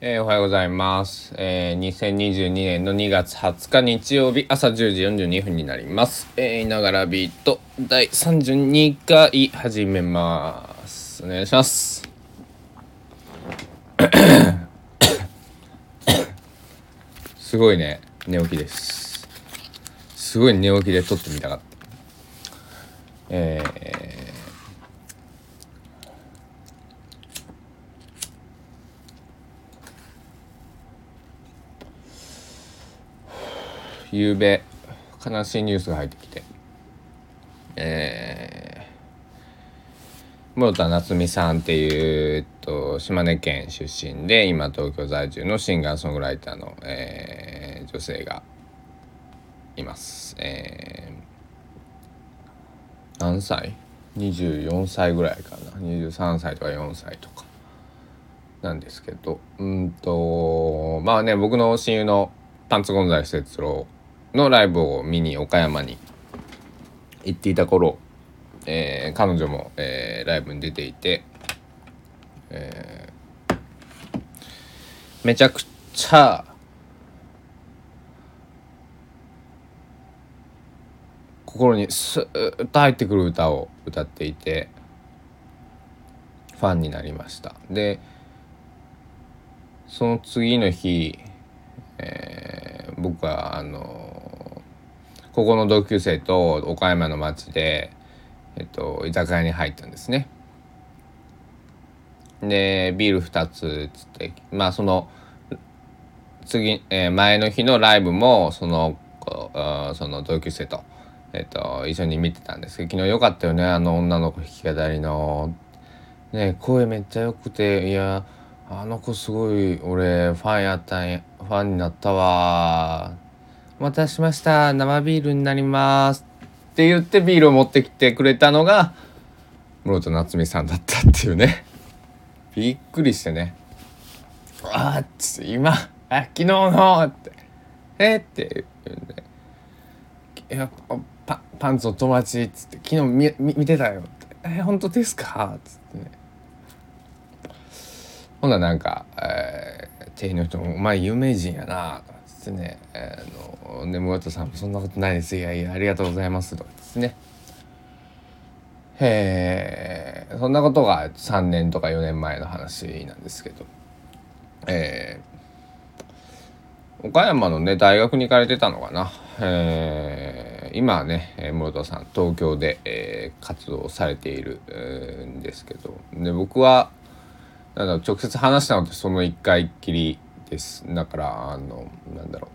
えー、おはようございます、えー、2022年の2月20日日曜日朝10時42分になります。えー、いながらビート第32回始めます。お願いします。すごいね、寝起きです。すごい寝起きで撮ってみたかった。えー夕べ悲しいニュースが入ってきてえー、室田夏美さんっていう、と、島根県出身で今東京在住のシンガーソングライターの、えー女性がいます。えー何歳 ?24 歳ぐらいかな23歳とか4歳とかなんですけどうんとまあね僕の親友のパンツゴンザレス哲郎のライブを見に岡山に行っていた頃、えー彼女も、えーライブに出ていて、えーめちゃくちゃ心にスーッと入ってくる歌を歌っていてファンになりました。でその次の日、えー僕はあの高校の同級生と岡山の町で、えっと、居酒屋に入ったんですね。でビール2つつってまあその次、えー前の日のライブもそのその同級生と、えっと、一緒に見てたんですけど昨日よかったよねあの女の子弾き語りの。ね声めっちゃ良くていやあの子すごい俺ファンやったんやファンになったわお待たせしました。生ビールになります。って言ってビールを持ってきてくれたのが室戸夏美さんだったっていうね。びっくりしてね「あっつ今あ昨日の」って「えっ?」て言うんで「いやパパンツの友達」っつって「昨日見見見てたよ」って「え本当ですか?」っつってね。ほんならなんか、えー、店員の人も「お前有名人やな」とかってね「えー、あので室戸さんもそんなことないです。いやいやありがとうございます」とかですね。へえそんなことが3年とか4年前の話なんですけど。えー。岡山のね大学に行かれてたのかな、えー。今はねえー室戸さん東京で、えー活動されている、んですけど。で僕はなんだ直接話したのってその1回っきりです。だからあのなんだろう。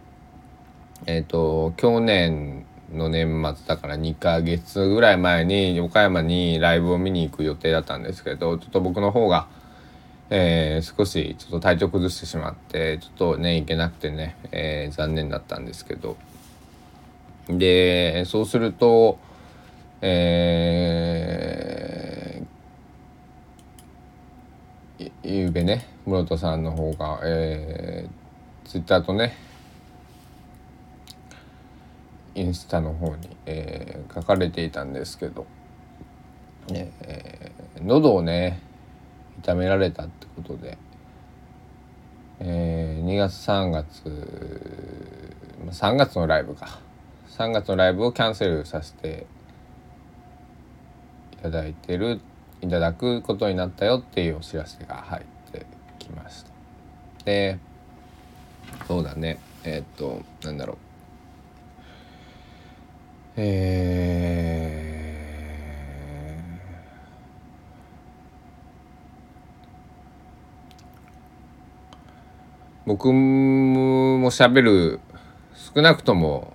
えっ、と去年の年末だから2ヶ月ぐらい前に岡山にライブを見に行く予定だったんですけどちょっと僕の方が、えー少しちょっと体調崩してしまってちょっとね行けなくてね、えー残念だったんですけど。でそうするとえー、ゆうべね室戸さんの方が、えー、ツイッターとねインスタの方に、えー書かれていたんですけど、ねえー喉をね痛められたってことで、えー2月3月3月のライブか。3月のライブをキャンセルさせていただいてるいただくことになったよっていうお知らせが入っきました。でそうだね。えーっとなんだろう。えー僕も喋る少なくとも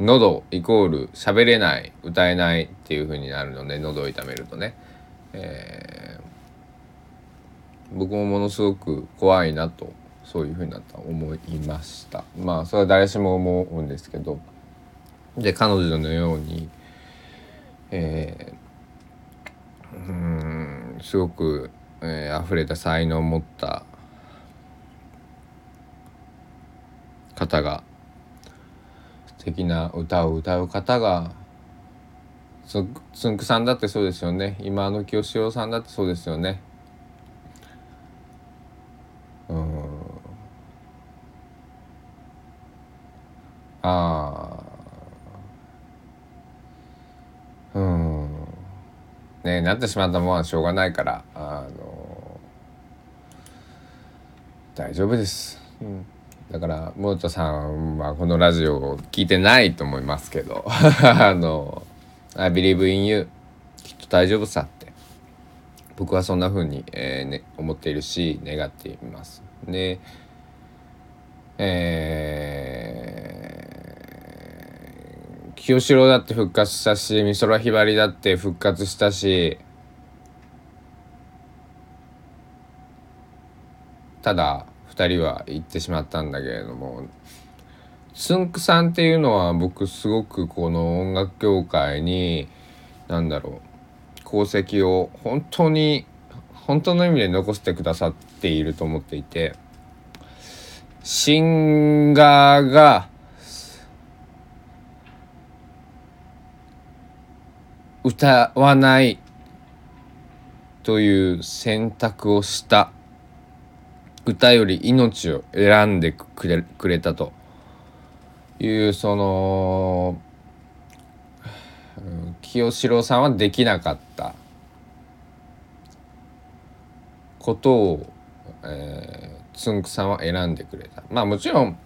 喉イコール喋れない歌えないっていう風になるので喉を痛めるとね、えー僕もものすごく怖いなとそういう風になった思いました。まあそれは誰しも思うんですけど。で彼女のようにえーうんすごく、えー溢れた才能を持った方が素敵な歌を歌う方がつつんくさんだってそうですよね。今の清志郎さんだってそうですよね。ああうん。ねなってしまったものはしょうがないからあの大丈夫です、うん、だからモートさんはこのラジオを聞いてないと思いますけど あの「I believe in you」きっと大丈夫さって。僕はそんな風に、えーね、思っているし願っています。でえー、清志郎だって復活したし美空ひばりだって復活したしただ2人は行ってしまったんだけれどもつんくさんっていうのは僕すごくこの音楽業界に何だろう功績を本当に本当の意味で残してくださっていると思っていて。シンガーが歌わないという選択をした。歌より命を選んでくれくれたと。いうその清志郎さんはできなかった。ことを、えーつんくさんは選んでくれた。まあもちろん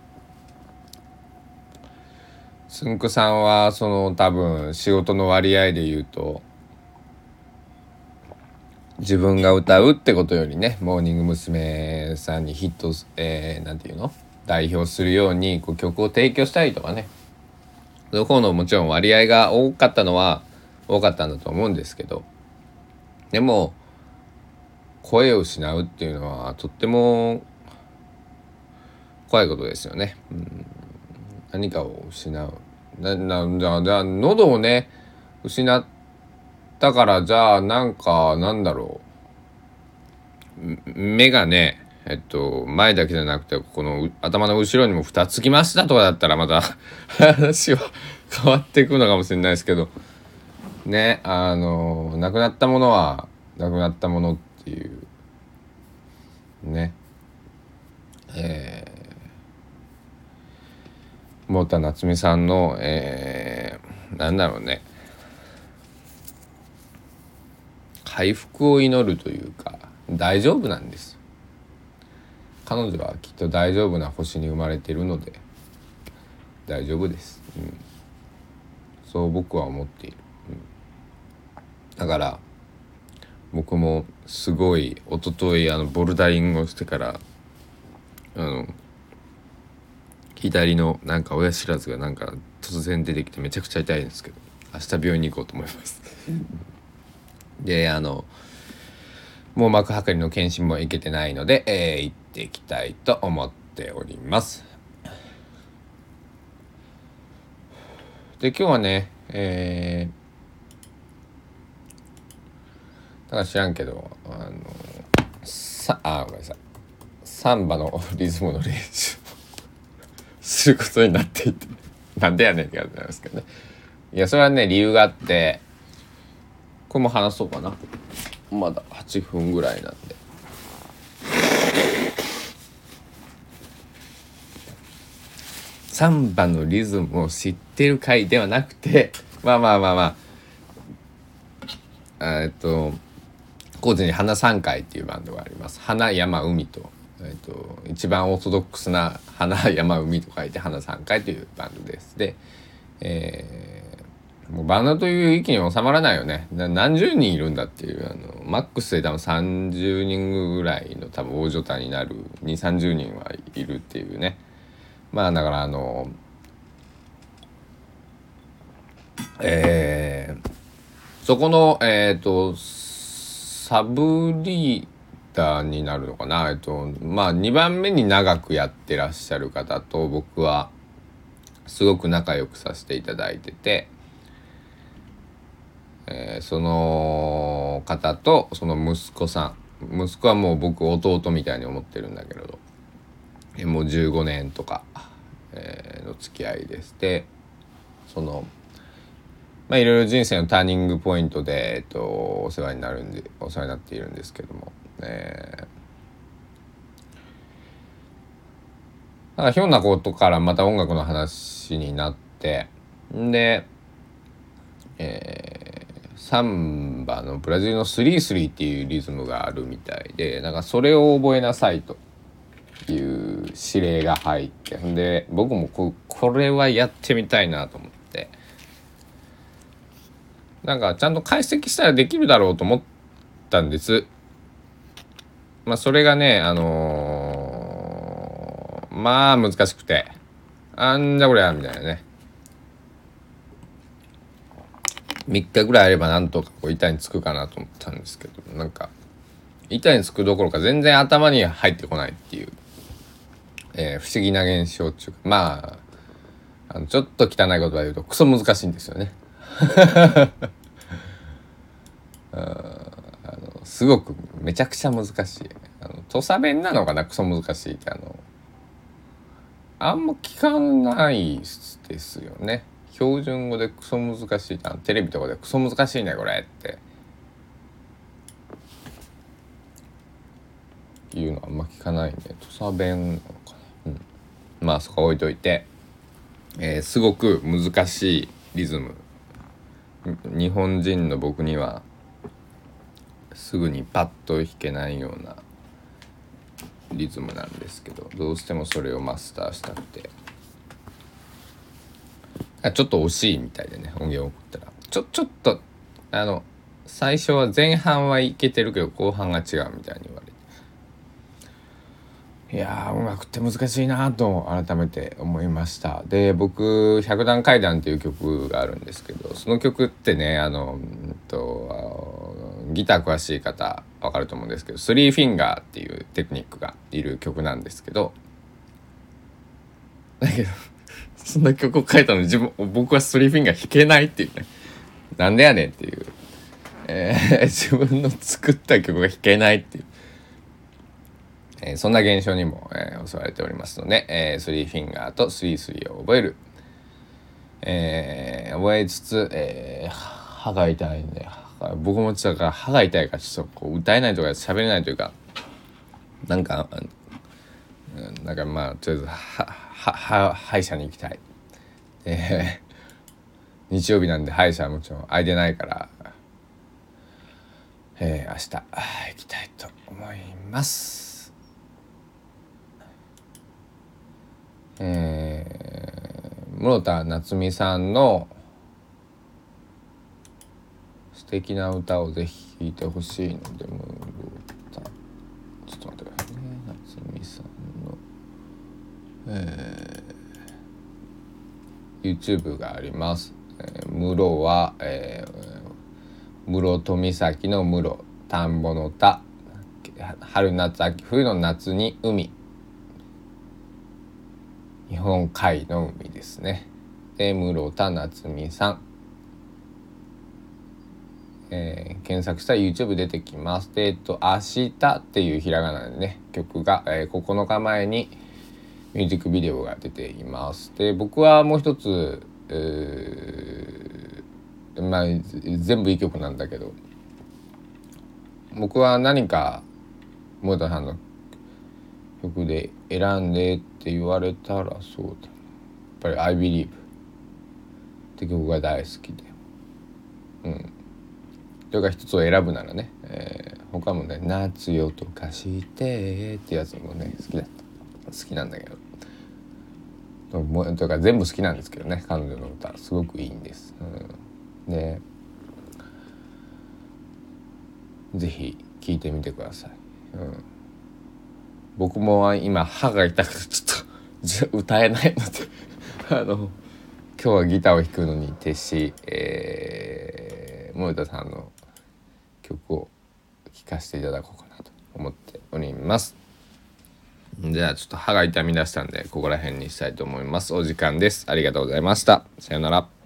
つんくさんはその多分仕事の割合で言うと自分が歌うってことよりねモーニング娘。さんにヒットえー、なんていうの？代表するようにこう曲を提供したりとかねその方のもちろん割合が多かったのは多かったんだと思うんですけどでも声を失うっていうのはとっても怖いことですよね。うん、何かを失う。ななじゃあじゃあ喉をね失ったからじゃあなんかなんだろう。目がねえっと前だけじゃなくてこの頭の後ろにも2つきましたとかだったらまた 話は変わっていくのかもしれないですけど。ねあの亡くなったものは亡くなったものっていう。ね。えー太田夏美さんの、えー、なんだろうね。回復を祈るというか大丈夫なんです。彼女はきっと大丈夫な星に生まれているので大丈夫です、うん、そう僕は思っている、うん、だから僕もすごい一昨日あのボルダリングをしてからあの左のなんか親知らずがなんか突然出てきてめちゃくちゃ痛いんですけど明日病院に行こうと思います。であの網膜剥離の検診も行けてないので、えー、行っていきたいと思っております。で今日はねえー、だから知らんけどあのさあごめんなさい。サンバのリズムの練習することになっていて。なんでやねんって感じなんですけどね。いやそれはね理由があってこれも話そうかな。まだ8分ぐらいなんで。サンバのリズムを知ってる回ではなくてまあまあまあまあ。えっと高知に花三回っていうバンドがあります。花山海と。えーと、一番オーソドックスな「花山海」と書いて「花3回」というバンドです。で、えー、もうバンドという域に収まらないよね何十人いるんだっていうあのマックスで多分30人ぐらいの多分大所帯になる2 3 0人はいるっていうねまあだからあのえー、そこのえっ、ー、とサブリーターになるのかな？えっとまあ2番目に長くやってらっしゃる方と僕はすごく仲良くさせていただいてて、えー、その方とその息子さん。息子はもう僕弟みたいに思ってるんだけれど。もう15年とか、えー、の付き合いですでそのまあいろいろ人生のターニングポイントで、えっと、お世話になるんでお世話になっているんですけども。えー、なんかひょんなことからまた音楽の話になってんでえー、サンバのブラジルの3-3っていうリズムがあるみたいでなんかそれを覚えなさいという指令が入ってんで僕もここれはやってみたいなと思って。なんかちゃんと解析したらできるだろうと思ったんです。まあそれがねあのー、まあ難しくて。あんじゃこりゃみたいなね。3日ぐらいあればなんとかこう板につくかなと思ったんですけどなんか板につくどころか全然頭に入ってこないっていう、えー、不思議な現象っていうかまああのちょっと汚い言葉で言うとクソ難しいんですよね。すごくめちゃくちゃ難しい。あの土佐弁なのかなクソ難しいってあのあんま聞かないですよね。標準語でクソ難しいあテレビとかでクソ難しいねこれって。いうのあんま聞かないんで土佐弁なのかな、うん、まあそこ置いといて、えー、すごく難しいリズム。日本人の僕にはすぐにパッと弾けないようなリズムなんですけどどうしてもそれをマスターしたくて。あちょっと惜しいみたいでね音源を送ったら。ちょちょっとあの最初は前半はいけてるけど後半が違うみたいに言われて。いや音楽って難しいなと改めて思いました。で僕「百段階段」っていう曲があるんですけどその曲ってねあのうんとギター詳しい方わかると思うんですけどスリーフィンガーっていうテクニックがいる曲なんですけどだけどそんな曲を書いたのに自分僕はスリーフィンガー弾けないっていうね。なんでやねんっていう、えー、自分の作った曲が弾けないっていう、えー、そんな現象にも、えー、襲われておりますので、えー、スリーフィンガーとスリースリーを覚える、えー、覚えつつ、えー、歯が痛いんで僕もだから歯が痛いからちょっとこう歌えないとか喋れないというかなんかなんかまあとりあえずはは歯医者に行きたい、えー、日曜日なんで歯医者はもちろん空いてないから、えー、明日行きたいと思います。えー、室田夏美さんの素敵な歌をぜひ聴いて。ほしいので室田ちょっと待って。くださいね夏美さんのえー、YouTube があります。えー、室は、えー、室戸岬の室田んぼの田春夏秋冬の夏に海日本海の海ですね。で室田夏美さん、えー、検索したら YouTube 出てきます。でえっと「明日」っていうひらがなでね曲が、えー、9日前に「ミュージックビデオが出ています。で僕はもう一つ、えー、まあ全部いい曲なんだけど僕は何か森田さんの曲で選んでって言われたらそうだやっぱり「I Believe」って曲が大好きでうんそれか一つを選ぶならね、えー、他もね「夏よとかして」ってやつもね好きだった。好きなんだけどとか全部好きなんですけどね彼女の歌すごくいいんです。うん、で是非聴いてみてください。うん、僕も今歯が痛くてちょっと歌えないので あの今日はギターを弾くのに徹し、えー、森田さんの曲を聴かせていただこうかなと思っております。じゃあちょっと歯が痛み出したんでここら辺にしたいと思います。お時間です。ありがとうございました。さようなら。